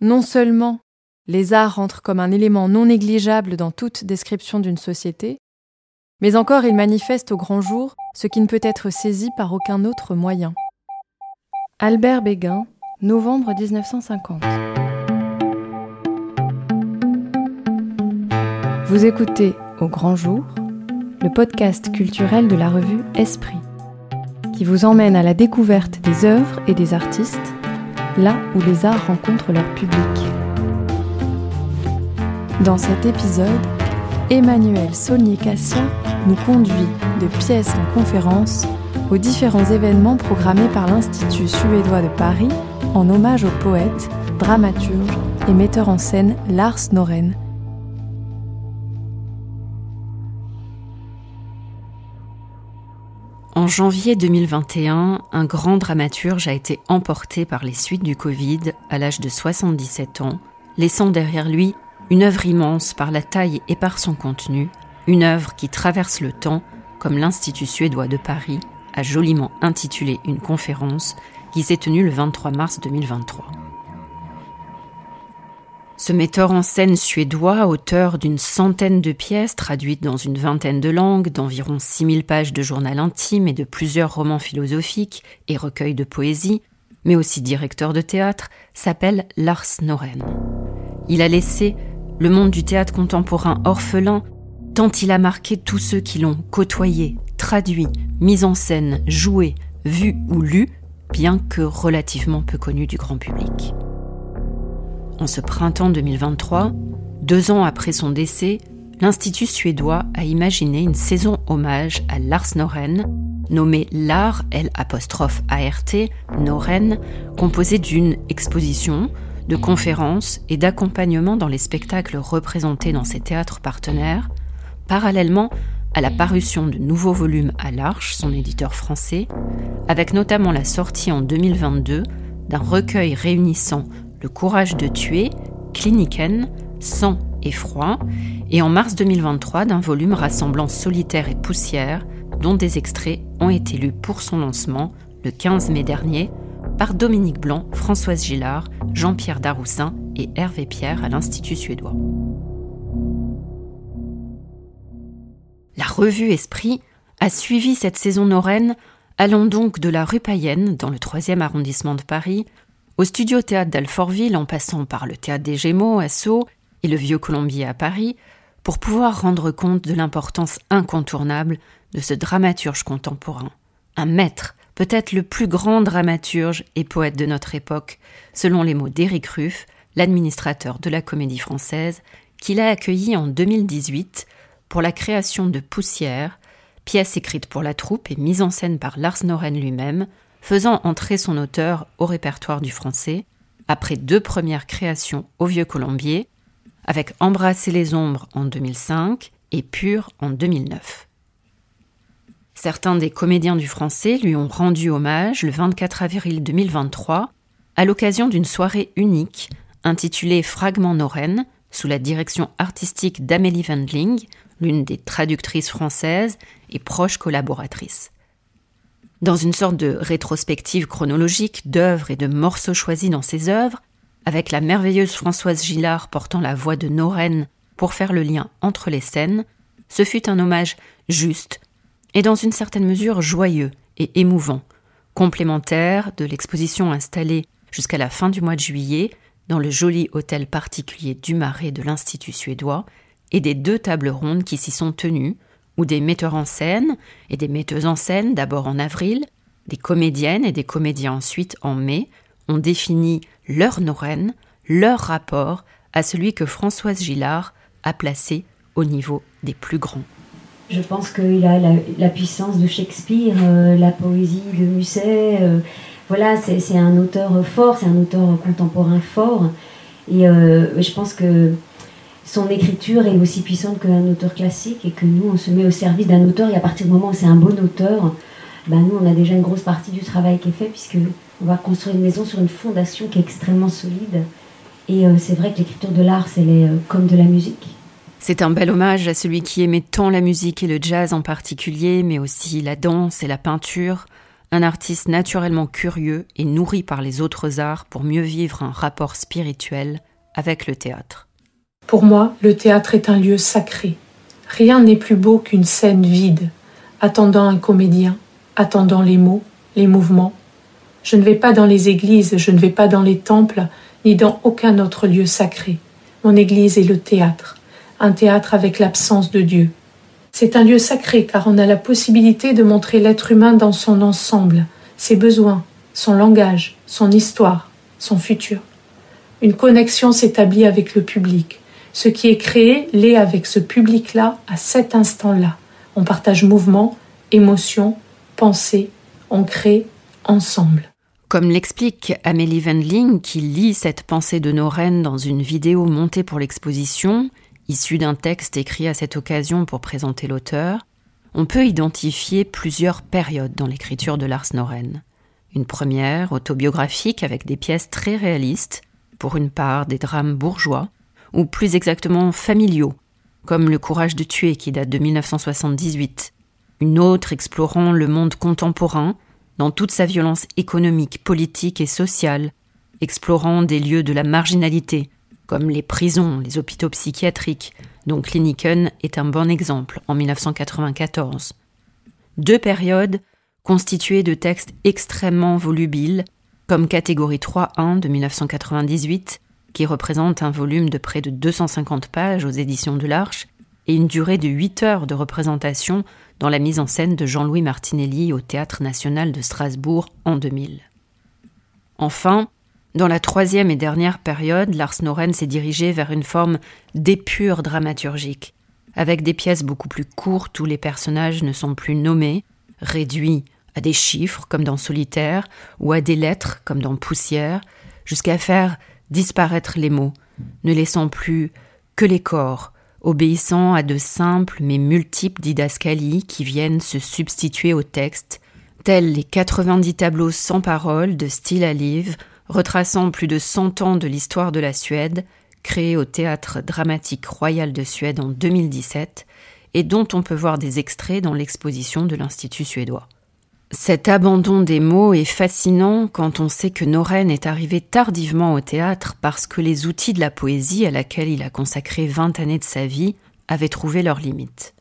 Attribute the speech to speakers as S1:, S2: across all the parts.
S1: non seulement les arts entrent comme un élément non négligeable dans toute description d'une société, mais encore ils manifestent au grand jour ce qui ne peut être saisi par aucun autre moyen. Albert Béguin, novembre 1950. Vous écoutez Au grand jour, le podcast culturel de la revue Esprit, qui vous emmène à la découverte des œuvres et des artistes, là où les arts rencontrent leur public. Dans cet épisode, Emmanuel Saunier-Cassien nous conduit de pièce en conférence aux différents événements programmés par l'Institut suédois de Paris en hommage au poète, dramaturge et metteur en scène Lars Noren.
S2: En janvier 2021, un grand dramaturge a été emporté par les suites du Covid à l'âge de 77 ans, laissant derrière lui une œuvre immense par la taille et par son contenu, une œuvre qui traverse le temps, comme l'Institut suédois de Paris a joliment intitulé une conférence qui s'est tenue le 23 mars 2023. Ce metteur en scène suédois, auteur d'une centaine de pièces traduites dans une vingtaine de langues, d'environ 6000 pages de journal intime et de plusieurs romans philosophiques et recueils de poésie, mais aussi directeur de théâtre, s'appelle Lars Noren. Il a laissé le monde du théâtre contemporain orphelin, tant il a marqué tous ceux qui l'ont côtoyé, traduit, mis en scène, joué, vu ou lu, bien que relativement peu connu du grand public. En ce printemps 2023, deux ans après son décès, l'Institut suédois a imaginé une saison hommage à Lars Noren, nommée l'art Noren, composée d'une exposition, de conférences et d'accompagnement dans les spectacles représentés dans ces théâtres partenaires, parallèlement à la parution de nouveaux volumes à l'Arche, son éditeur français, avec notamment la sortie en 2022 d'un recueil réunissant Le courage de tuer, Kliniken, Sang et froid, et en mars 2023 d'un volume rassemblant Solitaire et Poussière, dont des extraits ont été lus pour son lancement le 15 mai dernier par Dominique Blanc, Françoise Gillard, Jean-Pierre Daroussin et Hervé Pierre à l'Institut suédois. La revue Esprit a suivi cette saison noraine, allant donc de la rue Payenne, dans le 3e arrondissement de Paris, au studio théâtre d'Alfortville en passant par le théâtre des Gémeaux à Sceaux et le Vieux Colombier à Paris, pour pouvoir rendre compte de l'importance incontournable de ce dramaturge contemporain, un maître peut-être le plus grand dramaturge et poète de notre époque, selon les mots d'Éric Ruff, l'administrateur de la Comédie Française, qu'il a accueilli en 2018 pour la création de Poussière, pièce écrite pour la troupe et mise en scène par Lars Noren lui-même, faisant entrer son auteur au répertoire du français, après deux premières créations au Vieux Colombier, avec Embrasser les ombres en 2005 et Pur en 2009. Certains des comédiens du français lui ont rendu hommage le 24 avril 2023 à l'occasion d'une soirée unique intitulée Fragments Noren sous la direction artistique d'Amélie Wendling, l'une des traductrices françaises et proche collaboratrice. Dans une sorte de rétrospective chronologique d'œuvres et de morceaux choisis dans ses œuvres, avec la merveilleuse Françoise Gillard portant la voix de Noren pour faire le lien entre les scènes, ce fut un hommage juste, et dans une certaine mesure joyeux et émouvant, complémentaire de l'exposition installée jusqu'à la fin du mois de juillet dans le joli hôtel particulier du Marais de l'Institut suédois et des deux tables rondes qui s'y sont tenues, où des metteurs en scène et des metteuses en scène d'abord en avril, des comédiennes et des comédiens ensuite en mai, ont défini leur Noren, leur rapport à celui que Françoise Gillard a placé au niveau des plus grands.
S3: Je pense qu'il a la, puissance de Shakespeare, euh, la poésie de Musset. Euh, voilà, c'est un auteur fort, c'est un auteur contemporain fort. Et euh, je pense que son écriture est aussi puissante qu'un auteur classique et que nous, on se met au service d'un auteur. Et à partir du moment où c'est un bon auteur, ben nous, on a déjà une grosse partie du travail qui est fait puisque on va construire une maison sur une fondation qui est extrêmement solide. Et c'est vrai que l'écriture de l'art, c'est comme de la musique.
S2: C'est un bel hommage à celui qui aimait tant la musique et le jazz en particulier, mais aussi la danse et la peinture, un artiste naturellement curieux et nourri par les autres arts pour mieux vivre un rapport spirituel avec le théâtre.
S4: Pour moi, le théâtre est un lieu sacré. Rien n'est plus beau qu'une scène vide, attendant un comédien, attendant les mots, les mouvements. Je ne vais pas dans les églises, je ne vais pas dans les temples, ni dans aucun autre lieu sacré. Mon église est le théâtre, un théâtre avec l'absence de Dieu. C'est un lieu sacré car on a la possibilité de montrer l'être humain dans son ensemble, ses besoins, son langage, son histoire, son futur. Une connexion s'établit avec le public. Ce qui est créé l'est avec ce public-là à cet instant-là. On partage mouvement, émotion, pensée, on crée ensemble.
S2: Comme l'explique Amélie Wendling, qui lit cette pensée de Noren dans une vidéo montée pour l'exposition, issue d'un texte écrit à cette occasion pour présenter l'auteur, on peut identifier plusieurs périodes dans l'écriture de Lars Noren. Une première, autobiographique, avec des pièces très réalistes, pour une part des drames bourgeois, ou plus exactement familiaux, comme Le courage de tuer qui date de 1978. Une autre explorant le monde contemporain, dans toute sa violence économique, politique et sociale, explorant des lieux de la marginalité, comme les prisons, les hôpitaux psychiatriques, dont Kliniken est un bon exemple en 1994. Deux périodes constituées de textes extrêmement volubiles, comme Catégorie 3.1 de 1998, qui représente un volume de près de 250 pages aux éditions de l'Arche, et une durée de 8 heures de représentation dans la mise en scène de Jean-Louis Martinelli au Théâtre national de Strasbourg en 2000. Enfin, dans la troisième et dernière période, Lars Noren s'est dirigé vers une forme d'épure dramaturgique, avec des pièces beaucoup plus courtes où les personnages ne sont plus nommés, réduits à des chiffres comme dans Solitaire ou à des lettres comme dans Poussière, jusqu'à faire disparaître les mots, ne laissant plus que les corps, obéissant à de simples mais multiples didascalies qui viennent se substituer au texte, tels les 90 tableaux sans parole de style à livre, retraçant plus de 100 ans de l'histoire de la Suède, créés au Théâtre dramatique royal de Suède en 2017, et dont on peut voir des extraits dans l'exposition de l'Institut suédois. Cet abandon des mots est fascinant quand on sait que Noren est arrivé tardivement au théâtre parce que les outils de la poésie à laquelle il a consacré vingt années de sa vie avaient trouvé leurs limites.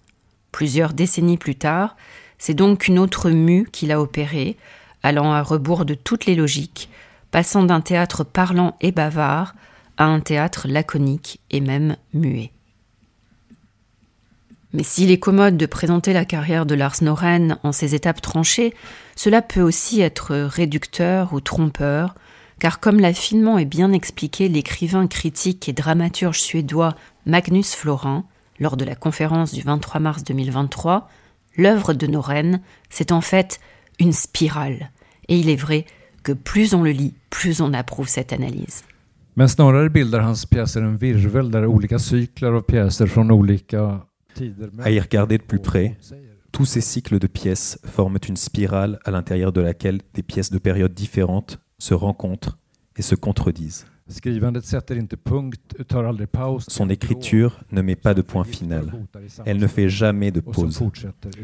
S2: Plusieurs décennies plus tard, c'est donc une autre mue qu'il a opérée, allant à rebours de toutes les logiques, passant d'un théâtre parlant et bavard à un théâtre laconique et même muet. Mais s'il est commode de présenter la carrière de Lars Noren en ses étapes tranchées, cela peut aussi être réducteur ou trompeur, car comme l'a finement et bien expliqué l'écrivain critique et dramaturge suédois Magnus Florin lors de la conférence du 23 mars 2023, l'œuvre de Noren, c'est en fait une spirale. Et il est vrai que plus on le lit, plus on approuve cette analyse.
S5: Snarare bildar hans virvel där olika av pjäser från olika
S6: à y regarder de plus près, tous ces cycles de pièces forment une spirale à l'intérieur de laquelle des pièces de périodes différentes se rencontrent et se contredisent. Son écriture ne met pas de point final. Elle ne fait jamais de pause.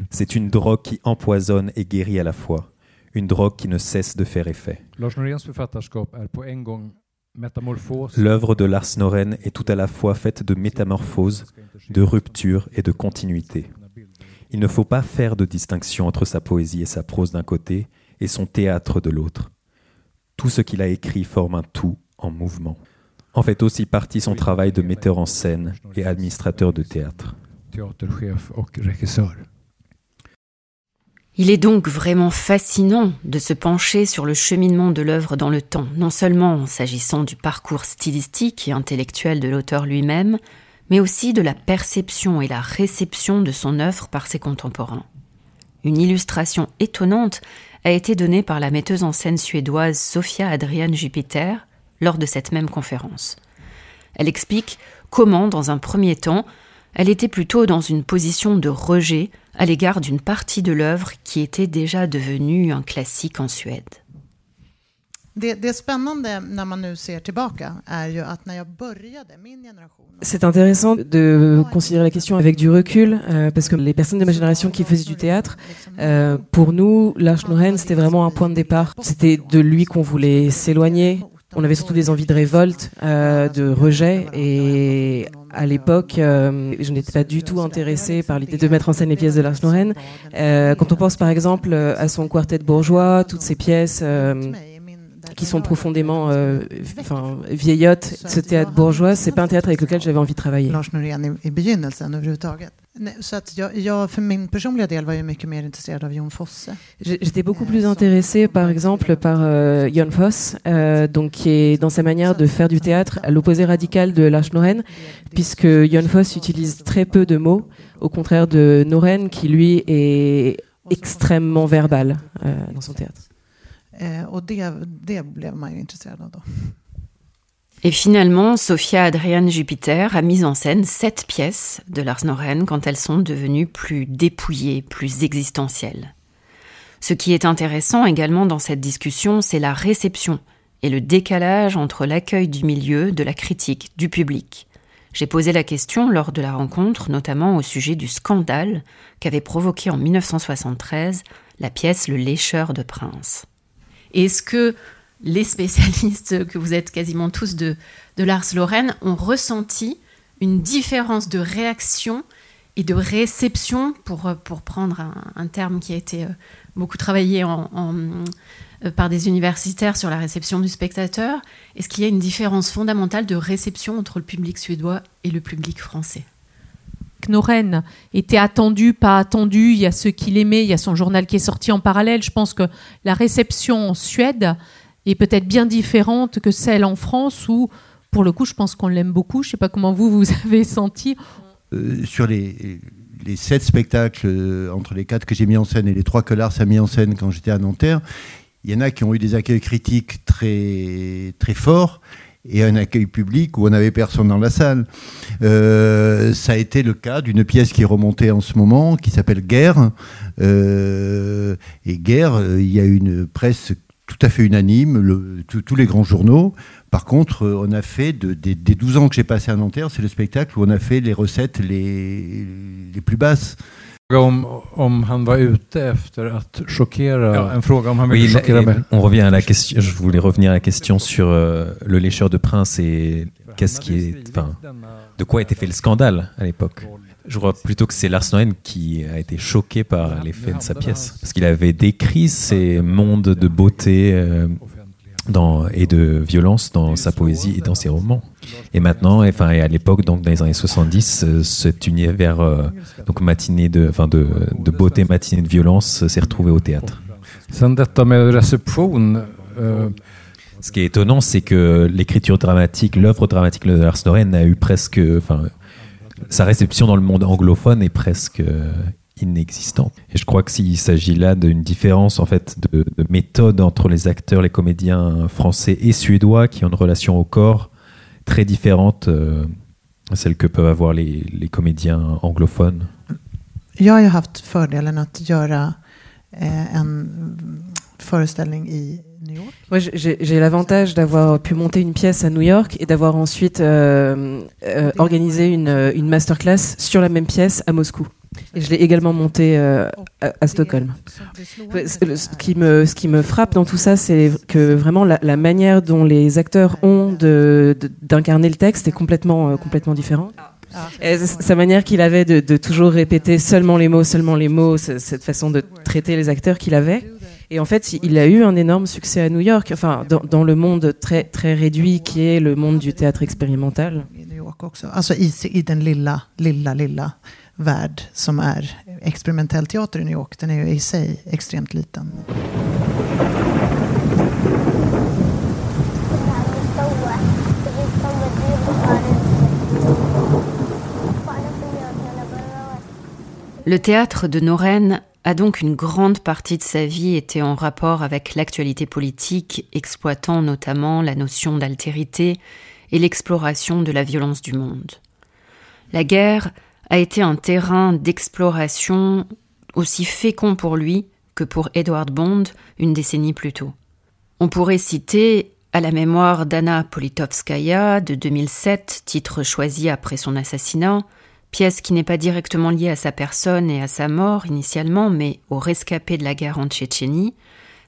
S6: C'est une drogue qui empoisonne et guérit à la fois. Une drogue qui ne cesse de faire effet. L'œuvre de Lars Noren est tout à la fois faite de métamorphose, de rupture et de continuité. Il ne faut pas faire de distinction entre sa poésie et sa prose d'un côté et son théâtre de l'autre. Tout ce qu'il a écrit forme un tout en mouvement. En fait aussi partie son travail de metteur en scène et administrateur de théâtre.
S2: Il est donc vraiment fascinant de se pencher sur le cheminement de l'œuvre dans le temps, non seulement s'agissant du parcours stylistique et intellectuel de l'auteur lui-même, mais aussi de la perception et la réception de son œuvre par ses contemporains. Une illustration étonnante a été donnée par la metteuse en scène suédoise Sofia Adrian Jupiter lors de cette même conférence. Elle explique comment, dans un premier temps, elle était plutôt dans une position de rejet à l'égard d'une partie de l'œuvre qui était déjà devenue un classique en Suède.
S7: C'est intéressant de considérer la question avec du recul, euh, parce que les personnes de ma génération qui faisaient du théâtre, euh, pour nous, Lars Noren, c'était vraiment un point de départ. C'était de lui qu'on voulait s'éloigner. On avait surtout des envies de révolte, euh, de rejet, et à l'époque, euh, je n'étais pas du tout intéressée par l'idée de mettre en scène les pièces de Lars Noren. Euh, quand on pense par exemple à son quartet bourgeois, toutes ces pièces euh, qui sont profondément euh, enfin, vieillottes, ce théâtre bourgeois, c'est pas un théâtre avec lequel j'avais envie de travailler. J'étais beaucoup plus intéressée, par exemple, par euh, Jon Foss, euh, donc qui est dans sa manière de faire du théâtre à l'opposé radical de Lars Noren, puisque Jon Foss utilise très peu de mots, au contraire de Noren, qui lui est extrêmement verbal euh, dans son théâtre.
S2: Et finalement, Sophia Adrian Jupiter a mis en scène sept pièces de Lars Noren quand elles sont devenues plus dépouillées, plus existentielles. Ce qui est intéressant également dans cette discussion, c'est la réception et le décalage entre l'accueil du milieu, de la critique, du public. J'ai posé la question lors de la rencontre, notamment au sujet du scandale qu'avait provoqué en 1973 la pièce Le lécheur de prince. Est-ce que les spécialistes que vous êtes quasiment tous de, de Lars Lorraine ont ressenti une différence de réaction et de réception, pour, prendre un, terme qui a été euh, beaucoup travaillé euh, par des universitaires sur la réception du spectateur? Est-ce qu'il y a une différence fondamentale de réception entre le public suédois et le public français?
S4: Noren était attendu, pas attendu. Il y a ceux qui l'aimaient, il y a son journal qui est sorti en parallèle. Je pense que la réception en Suède est peut-être bien différente que celle en France où, pour le coup, je pense qu'on l'aime beaucoup. Je ne sais pas comment vous, vous avez senti.
S8: Euh, sur les, les sept spectacles, euh, entre les quatre que j'ai mis en scène et les trois que Lars a mis en scène quand j'étais à Nanterre, il y en a qui ont eu des accueils critiques très, très forts et un accueil public où on n'avait personne dans la salle. Euh, ça a été le cas d'une pièce qui remontée en ce moment, qui s'appelle Guerre. Euh, et Guerre, euh, il y a une presse tout à fait unanime, tous les grands journaux. Par contre, on a fait, de, des, des 12 ans que j'ai passé à Nanterre, c'est le spectacle où on a fait les recettes les plus basses.
S5: Om, om han var ute efter att chockera,
S6: Ja.
S5: en fråga om han
S6: Oui,
S5: ville
S6: là,
S5: chockera
S6: et
S5: mig.
S6: on revient à la question. Je voulais revenir à la question sur euh, le lécheur de prince et qu'est-ce qui est, enfin, de quoi était fait le scandale à l'époque. Je crois plutôt que c'est Lars Noren qui a été choqué par l'effet de sa pièce, parce qu'il avait décrit ces mondes de beauté euh, dans, et de violence dans sa poésie et dans ses romans. Et maintenant, et, enfin, et à l'époque, donc dans les années 70, euh, cet univers euh, donc matinée de, enfin, de, de beauté, matinée de violence, euh, s'est retrouvé au théâtre. Ce qui est étonnant, c'est que l'écriture dramatique, l'œuvre dramatique de Lars Noren a eu presque, enfin, sa réception dans le monde anglophone est presque inexistante. Et je crois que s'il s'agit là d'une différence en fait de, de méthode entre les acteurs, les comédiens français et suédois qui ont une relation au corps très différente euh, à celle que peuvent avoir les, les comédiens anglophones.
S9: Jag har ju haft fördelen att göra eh, en föreställning i New York.
S7: Moi, j'ai j'ai l'avantage d'avoir pu monter une pièce à New York et d'avoir ensuite euh, euh, organisé une, une masterclass sur la même pièce à Moscou. Et je l'ai également montée euh, à, Stockholm. Ce qui, me, frappe dans tout ça, c'est que vraiment la, manière dont les acteurs ont d'incarner le texte est complètement, euh, différente. Sa manière qu'il avait de, toujours répéter seulement les mots, seulement les mots, cette façon de traiter les acteurs qu'il avait. Et en fait, il a eu un énorme succès à New York, enfin, dans, dans le monde très, très réduit qui est le monde du théâtre expérimental.
S2: Le théâtre de Noren a donc une grande partie de sa vie été en rapport avec l'actualité politique, exploitant notamment la notion d'altérité et l'exploration de la violence du monde. La guerre a été un terrain d'exploration aussi fécond pour lui que pour Edward Bond une décennie plus tôt. On pourrait citer à la mémoire d'Anna Politovskaya de 2007, titre choisi après son assassinat, pièce qui n'est pas directement liée à sa personne et à sa mort initialement, mais au rescapé de la guerre en Tchétchénie,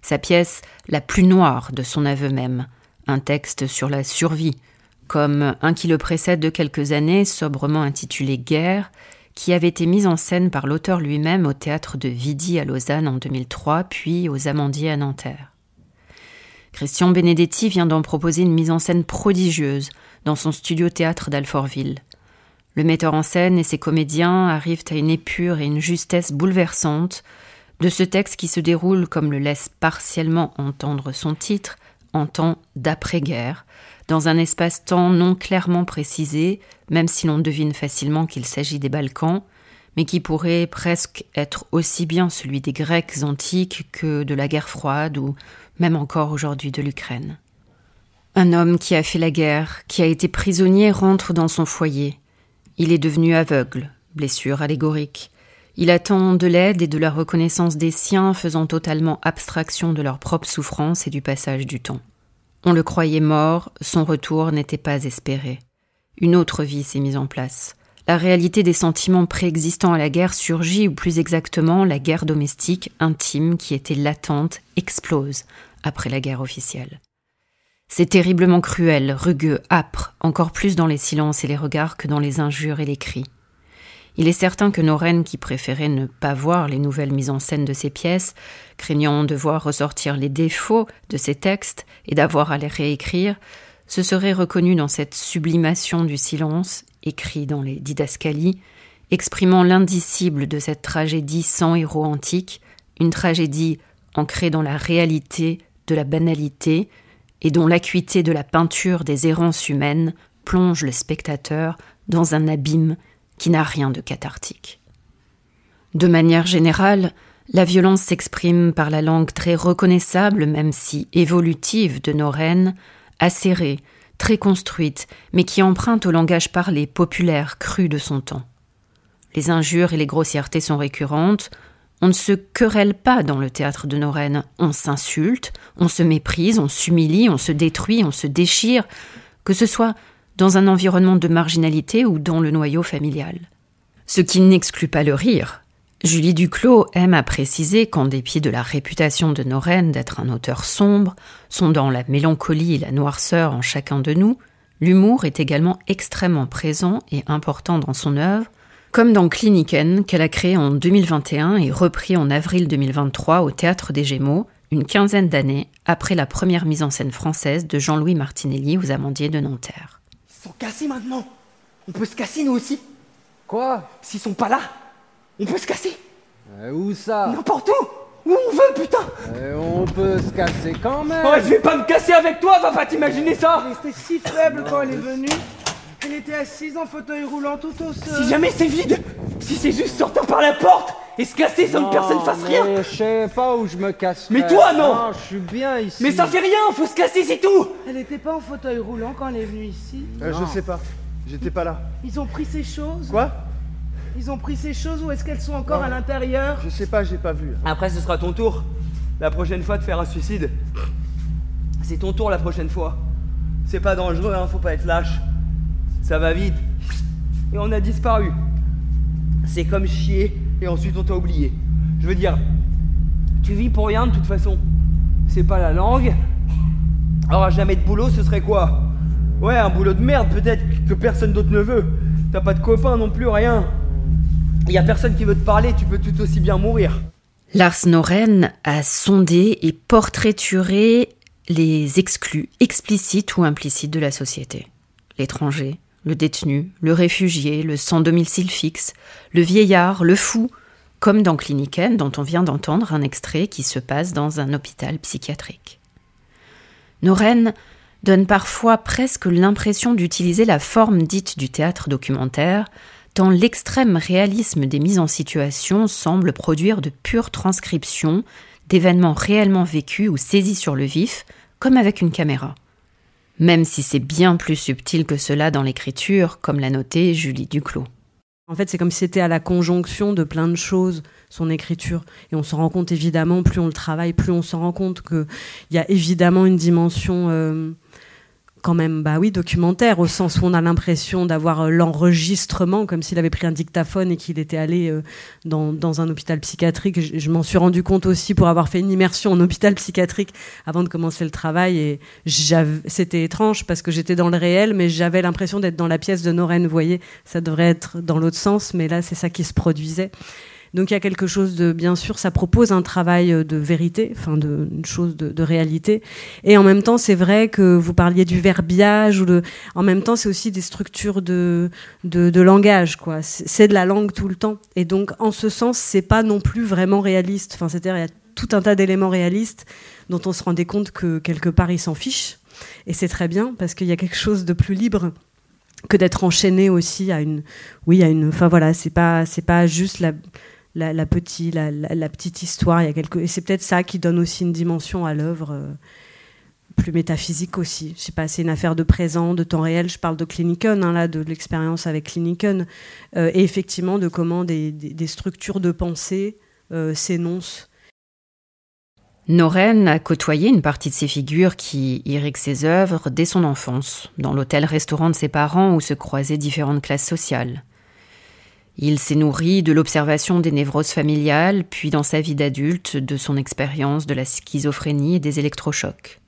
S2: sa pièce la plus noire de son aveu même, un texte sur la survie, comme un qui le précède de quelques années, sobrement intitulé Guerre, qui avait été mise en scène par l'auteur lui-même au théâtre de Vidi à Lausanne en 2003, puis aux Amandiers à Nanterre. Christian Benedetti vient d'en proposer une mise en scène prodigieuse dans son studio théâtre d'Alfortville. Le metteur en scène et ses comédiens arrivent à une épure et une justesse bouleversantes de ce texte qui se déroule, comme le laisse partiellement entendre son titre, en temps d'après-guerre, dans un espace-temps non clairement précisé, même si l'on devine facilement qu'il s'agit des Balkans, mais qui pourrait presque être aussi bien celui des Grecs antiques que de la guerre froide ou même encore aujourd'hui de l'Ukraine. Un homme qui a fait la guerre, qui a été prisonnier, rentre dans son foyer. Il est devenu aveugle, blessure allégorique. Il attend de l'aide et de la reconnaissance des siens, faisant totalement abstraction de leur propre souffrance et du passage du temps. On le croyait mort, son retour n'était pas espéré. Une autre vie s'est mise en place. La réalité des sentiments préexistants à la guerre surgit, ou plus exactement, la guerre domestique intime qui était latente explose après la guerre officielle. C'est terriblement cruel, rugueux, âpre, encore plus dans les silences et les regards que dans les injures et les cris. Il est certain que nos reines qui préféraient ne pas voir les nouvelles mises en scène de ces pièces, craignant de voir ressortir les défauts de ces textes et d'avoir à les réécrire, se seraient reconnues dans cette sublimation du silence, écrit dans les didascalies, exprimant l'indicible de cette tragédie sans héros antique, une tragédie ancrée dans la réalité de la banalité, et dont l'acuité de la peinture des errances humaines plonge le spectateur dans un abîme qui n'a rien de cathartique. De manière générale, la violence s'exprime par la langue très reconnaissable, même si évolutive, de nos reines, acérée, très construite, mais qui emprunte au langage parlé populaire cru de son temps. Les injures et les grossièretés sont récurrentes, on ne se querelle pas dans le théâtre de nos reines, on s'insulte, on se méprise, on s'humilie, on se détruit, on se déchire, que ce soit dans un environnement de marginalité ou dans le noyau familial. Ce qui n'exclut pas le rire. Julie Duclos aime à préciser qu'en dépit de la réputation de nos reines d'être un auteur sombre, sondant la mélancolie et la noirceur en chacun de nous, l'humour est également extrêmement présent et important dans son œuvre, comme dans Kliniken qu'elle a créé en 2021 et repris en avril 2023 au Théâtre des Gémeaux, une quinzaine d'années après la première mise en scène française de Jean-Louis Martinelli aux Amandiers de Nanterre.
S10: Ils sont cassés maintenant. On peut se casser nous aussi.
S11: Quoi?
S10: S'ils sont pas là, on peut se casser.
S11: Euh, Où ça?
S10: N'importe où. Où on veut, putain.
S11: Euh, On peut se casser quand même.
S10: Oh, je vais pas me casser avec toi, va pas t'imaginer ça.
S12: Elle était si faible quand elle est venue elle était assise en fauteuil roulant tout au sol.
S10: Si jamais c'est vide Si c'est juste sortir par la porte et se casser sans que personne fasse rien
S11: Je sais pas où je me casse.
S10: Mais toi non
S11: Non, je suis bien ici.
S10: Mais ça fait rien, faut se casser, c'est tout
S12: Elle était pas en fauteuil roulant quand elle est venue ici
S13: euh, Je sais pas, j'étais pas là.
S12: Ils ont pris ces choses
S13: Quoi?
S12: Ils ont pris ces choses ou est-ce qu'elles sont encore à l'intérieur?
S13: Je sais pas, j'ai pas vu.
S10: Après, ce sera ton tour. La prochaine fois de faire un suicide. C'est ton tour la prochaine fois. C'est pas dangereux, hein, faut pas être lâche ça va vite. Et on a disparu. C'est comme chier et ensuite on t'a oublié. Je veux dire, tu vis pour rien de toute façon. C'est pas la langue. Alors jamais de boulot, ce serait quoi? Ouais, un boulot de merde peut-être que personne d'autre ne veut. T'as pas de copain non plus, rien. Y a personne qui veut te parler, tu peux tout aussi bien mourir.
S2: Lars Noren a sondé et portraituré les exclus explicites ou implicites de la société. L'étranger, le détenu, le réfugié, le sans domicile fixe, le vieillard, le fou, comme dans Cliniken, dont on vient d'entendre un extrait qui se passe dans un hôpital psychiatrique. Noren donne parfois presque l'impression d'utiliser la forme dite du théâtre documentaire, tant l'extrême réalisme des mises en situation semble produire de pures transcriptions d'événements réellement vécus ou saisis sur le vif, comme avec une caméra même si c'est bien plus subtil que cela dans l'écriture, comme l'a noté Julie Duclos.
S14: En fait, c'est comme si c'était à la conjonction de plein de choses, son écriture. Et on s'en rend compte évidemment, plus on le travaille, plus on s'en rend compte qu'il y a évidemment une dimension euh, quand même, bah oui, documentaire, au sens où on a l'impression d'avoir euh, l'enregistrement, comme s'il avait pris un dictaphone et qu'il était allé euh, dans, dans, un hôpital psychiatrique. Je, m'en suis rendu compte aussi pour avoir fait une immersion en hôpital psychiatrique avant de commencer le travail. Et c'était étrange parce que j'étais dans le réel, mais j'avais l'impression d'être dans la pièce de Noren. Vous voyez, ça devrait être dans l'autre sens, mais là, c'est ça qui se produisait. Donc il y a quelque chose de, bien sûr, ça propose un travail euh, de vérité, enfin de, une chose de, réalité. Et en même temps, c'est vrai que vous parliez du verbiage ou de, en même temps, c'est aussi des structures de, de, de langage, quoi. C'est de la langue tout le temps. Et donc, en ce sens, c'est pas non plus vraiment réaliste. Enfin, c'est-à-dire, il y a tout un tas d'éléments réalistes dont on se rendait compte que quelque part, ils s'en fichent. Et c'est très bien parce qu'il y a quelque chose de plus libre que d'être enchaîné aussi à une oui à une enfin voilà c'est pas c'est pas juste la la, la, petit, la, la, petite histoire. Il y a quelque... Et c'est peut-être ça qui donne aussi une dimension à l'œuvre euh, plus métaphysique aussi. Je sais pas, c'est une affaire de présent, de temps réel. Je parle de Kliniken, hein, là, de l'expérience avec Kliniken. Euh, et effectivement, de comment des structures de pensée euh, s'énoncent.
S2: Noren a côtoyé une partie de ces figures qui irriguent ses œuvres dès son enfance, dans l'hôtel-restaurant de ses parents où se croisaient différentes classes sociales. Il s'est nourri de l'observation des névroses familiales, puis dans sa vie d'adulte, de son expérience de la schizophrénie et des électrochocs.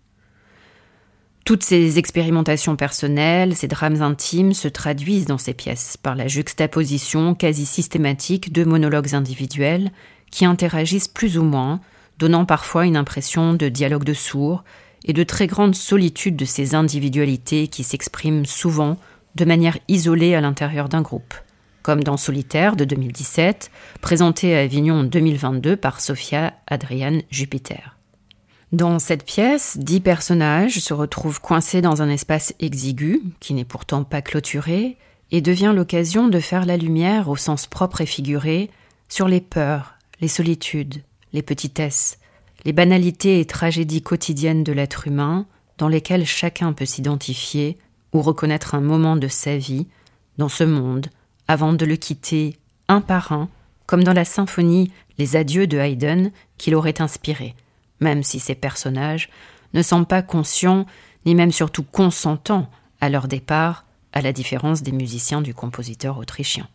S2: Toutes ces expérimentations personnelles, ces drames intimes se traduisent dans ses pièces par la juxtaposition quasi systématique de monologues individuels qui interagissent plus ou moins, donnant parfois une impression de dialogue de sourds et de très grande solitude de ces individualités qui s'expriment souvent de manière isolée à l'intérieur d'un groupe comme dans Solitaire de 2017, présenté à Avignon en 2022 par Sophia Adriane Jupiter. Dans cette pièce, dix personnages se retrouvent coincés dans un espace exigu, qui n'est pourtant pas clôturé, et devient l'occasion de faire la lumière au sens propre et figuré sur les peurs, les solitudes, les petitesses, les banalités et tragédies quotidiennes de l'être humain dans lesquelles chacun peut s'identifier ou reconnaître un moment de sa vie dans ce monde avant de le quitter un par un, comme dans la symphonie Les Adieux de Haydn qu'il aurait inspiré, même si ces personnages ne sont pas conscients ni même surtout consentants à leur départ, à la différence des musiciens du compositeur autrichien.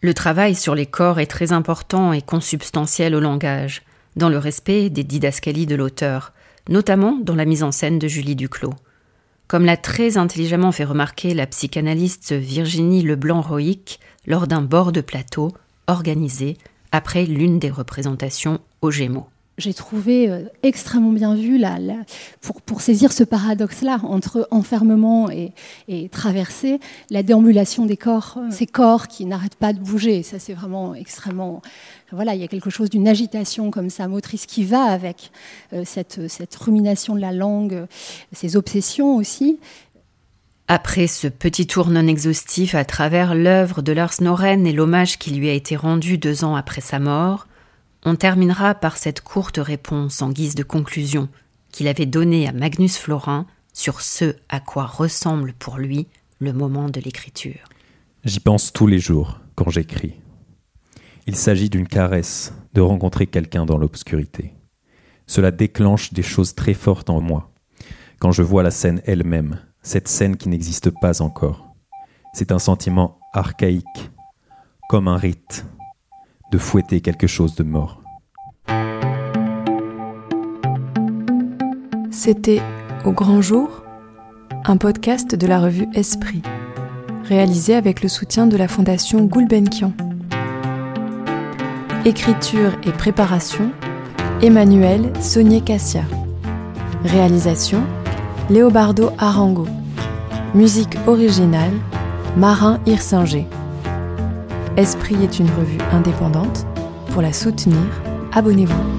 S2: Le travail sur les corps est très important et consubstantiel au langage, dans le respect des didascalies de l'auteur, notamment dans la mise en scène de Julie Duclos. Comme l'a très intelligemment fait remarquer la psychanalyste Virginie Leblanc-Roïc lors d'un bord de plateau organisé après l'une des représentations aux Gémeaux
S15: j'ai trouvé euh, extrêmement bien vu la, pour, pour, saisir ce paradoxe-là entre enfermement et, et, traversée, la déambulation des corps, ces corps qui n'arrêtent pas de bouger. Ça, c'est vraiment extrêmement. Voilà, il y a quelque chose d'une agitation comme ça, motrice, qui va avec euh, cette, cette rumination de la langue, ces obsessions aussi.
S2: Après ce petit tour non exhaustif à travers l'œuvre de Lars Noren et l'hommage qui lui a été rendu deux ans après sa mort, on terminera par cette courte réponse en guise de conclusion qu'il avait donnée à Magnus Florin sur ce à quoi ressemble pour lui le moment de l'écriture.
S6: J'y pense tous les jours quand j'écris. Il s'agit d'une caresse, de rencontrer quelqu'un dans l'obscurité. Cela déclenche des choses très fortes en moi. Quand je vois la scène elle-même, cette scène qui n'existe pas encore. C'est un sentiment archaïque, comme un rite, de fouetter quelque chose de mort.
S1: C'était Au grand jour, un podcast de la revue Esprit, réalisé avec le soutien de la fondation Gulbenkian. Écriture et préparation, Emmanuel Sonier Cassia. Réalisation, Léobardo Arango. Musique originale, Marin Hirsinger. Esprit est une revue indépendante. Pour la soutenir, abonnez-vous.